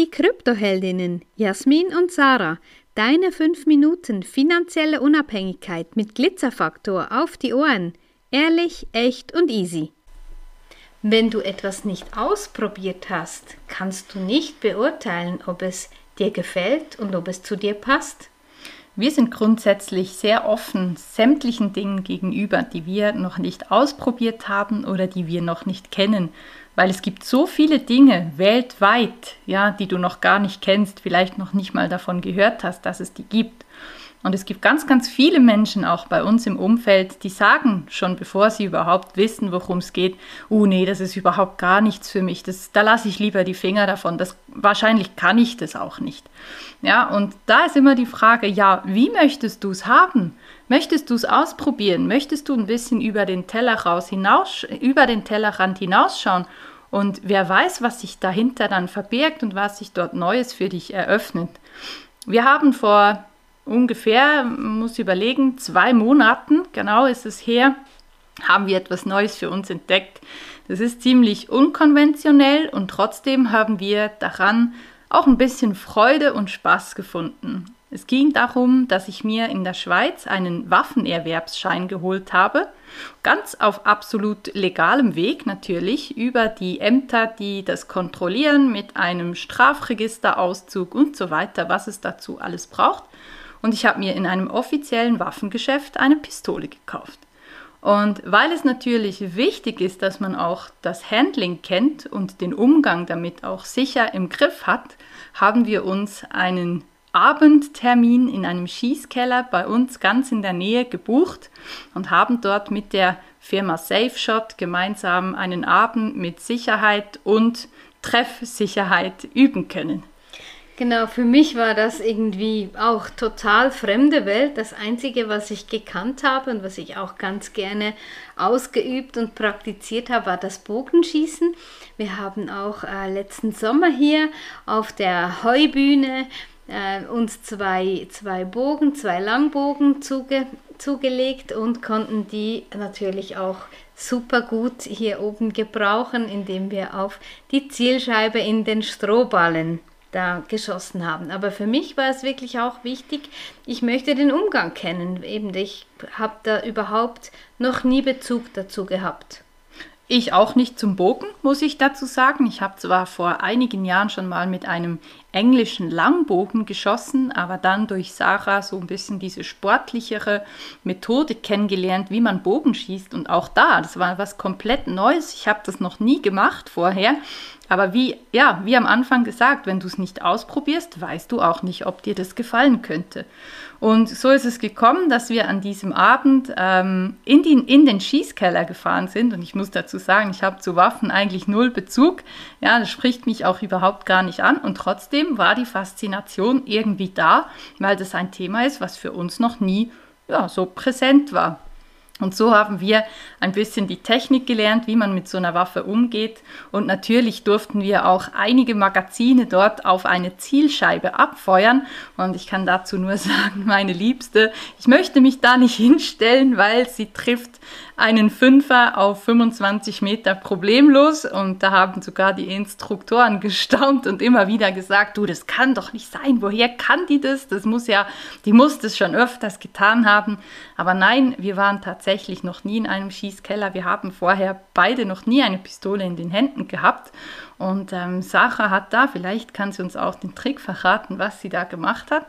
die Kryptoheldinnen Jasmin und Sarah. Deine 5 Minuten finanzielle Unabhängigkeit mit Glitzerfaktor auf die Ohren. Ehrlich, echt und easy. Wenn du etwas nicht ausprobiert hast, kannst du nicht beurteilen, ob es dir gefällt und ob es zu dir passt. Wir sind grundsätzlich sehr offen sämtlichen Dingen gegenüber, die wir noch nicht ausprobiert haben oder die wir noch nicht kennen, weil es gibt so viele Dinge weltweit, ja, die du noch gar nicht kennst, vielleicht noch nicht mal davon gehört hast, dass es die gibt. Und es gibt ganz, ganz viele Menschen auch bei uns im Umfeld, die sagen schon, bevor sie überhaupt wissen, worum es geht, oh nee, das ist überhaupt gar nichts für mich. Das, da lasse ich lieber die Finger davon. Das, wahrscheinlich kann ich das auch nicht. Ja, und da ist immer die Frage, ja, wie möchtest du es haben? Möchtest du es ausprobieren? Möchtest du ein bisschen über den Teller raus hinaus, über den Tellerrand hinausschauen? Und wer weiß, was sich dahinter dann verbirgt und was sich dort Neues für dich eröffnet. Wir haben vor ungefähr, muss überlegen, zwei Monaten, genau ist es her, haben wir etwas Neues für uns entdeckt. Das ist ziemlich unkonventionell und trotzdem haben wir daran auch ein bisschen Freude und Spaß gefunden. Es ging darum, dass ich mir in der Schweiz einen Waffenerwerbsschein geholt habe, ganz auf absolut legalem Weg natürlich, über die Ämter, die das kontrollieren, mit einem Strafregisterauszug und so weiter, was es dazu alles braucht und ich habe mir in einem offiziellen Waffengeschäft eine Pistole gekauft. Und weil es natürlich wichtig ist, dass man auch das Handling kennt und den Umgang damit auch sicher im Griff hat, haben wir uns einen Abendtermin in einem Schießkeller bei uns ganz in der Nähe gebucht und haben dort mit der Firma SafeShot gemeinsam einen Abend mit Sicherheit und Treffsicherheit üben können. Genau, für mich war das irgendwie auch total fremde Welt. Das Einzige, was ich gekannt habe und was ich auch ganz gerne ausgeübt und praktiziert habe, war das Bogenschießen. Wir haben auch äh, letzten Sommer hier auf der Heubühne äh, uns zwei, zwei Bogen, zwei Langbogen zuge, zugelegt und konnten die natürlich auch super gut hier oben gebrauchen, indem wir auf die Zielscheibe in den Strohballen da geschossen haben. Aber für mich war es wirklich auch wichtig, ich möchte den Umgang kennen. Eben, ich habe da überhaupt noch nie Bezug dazu gehabt. Ich auch nicht zum Bogen, muss ich dazu sagen. Ich habe zwar vor einigen Jahren schon mal mit einem englischen Langbogen geschossen, aber dann durch Sarah so ein bisschen diese sportlichere Methode kennengelernt, wie man Bogen schießt. Und auch da, das war was komplett Neues. Ich habe das noch nie gemacht vorher. Aber wie, ja, wie am Anfang gesagt, wenn du es nicht ausprobierst, weißt du auch nicht, ob dir das gefallen könnte. Und so ist es gekommen, dass wir an diesem Abend ähm, in, den, in den Schießkeller gefahren sind. Und ich muss dazu sagen, ich habe zu Waffen eigentlich null Bezug. Ja, das spricht mich auch überhaupt gar nicht an. Und trotzdem war die Faszination irgendwie da, weil das ein Thema ist, was für uns noch nie ja, so präsent war. Und so haben wir ein bisschen die Technik gelernt, wie man mit so einer Waffe umgeht. Und natürlich durften wir auch einige Magazine dort auf eine Zielscheibe abfeuern. Und ich kann dazu nur sagen, meine Liebste, ich möchte mich da nicht hinstellen, weil sie trifft einen Fünfer auf 25 Meter problemlos. Und da haben sogar die Instruktoren gestaunt und immer wieder gesagt, du, das kann doch nicht sein. Woher kann die das? Das muss ja, die muss das schon öfters getan haben. Aber nein, wir waren tatsächlich noch nie in einem Schießkeller. Wir haben vorher beide noch nie eine Pistole in den Händen gehabt. Und ähm, Sarah hat da, vielleicht kann sie uns auch den Trick verraten, was sie da gemacht hat,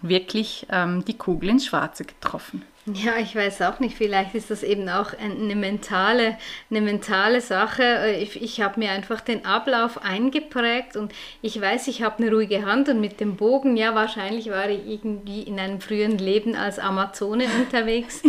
wirklich ähm, die Kugel ins Schwarze getroffen. Ja, ich weiß auch nicht, vielleicht ist das eben auch eine mentale, eine mentale Sache. Ich, ich habe mir einfach den Ablauf eingeprägt und ich weiß, ich habe eine ruhige Hand und mit dem Bogen, ja, wahrscheinlich war ich irgendwie in einem frühen Leben als Amazone unterwegs,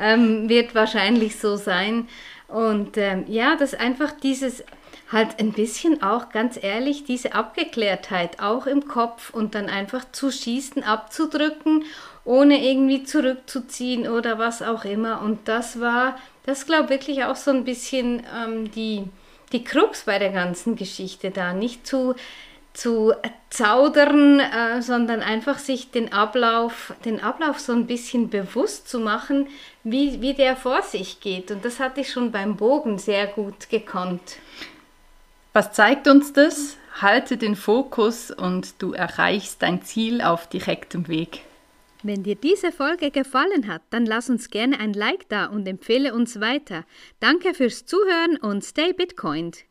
ähm, wird wahrscheinlich so sein. Und ähm, ja, das einfach dieses halt ein bisschen auch ganz ehrlich diese Abgeklärtheit auch im Kopf und dann einfach zu schießen, abzudrücken ohne irgendwie zurückzuziehen oder was auch immer. Und das war, das glaube ich wirklich auch so ein bisschen ähm, die, die Krux bei der ganzen Geschichte da. Nicht zu, zu zaudern, äh, sondern einfach sich den Ablauf, den Ablauf so ein bisschen bewusst zu machen, wie, wie der vor sich geht. Und das hatte ich schon beim Bogen sehr gut gekonnt. Was zeigt uns das? halte den Fokus und du erreichst dein Ziel auf direktem Weg. Wenn dir diese Folge gefallen hat, dann lass uns gerne ein Like da und empfehle uns weiter. Danke fürs Zuhören und stay Bitcoined.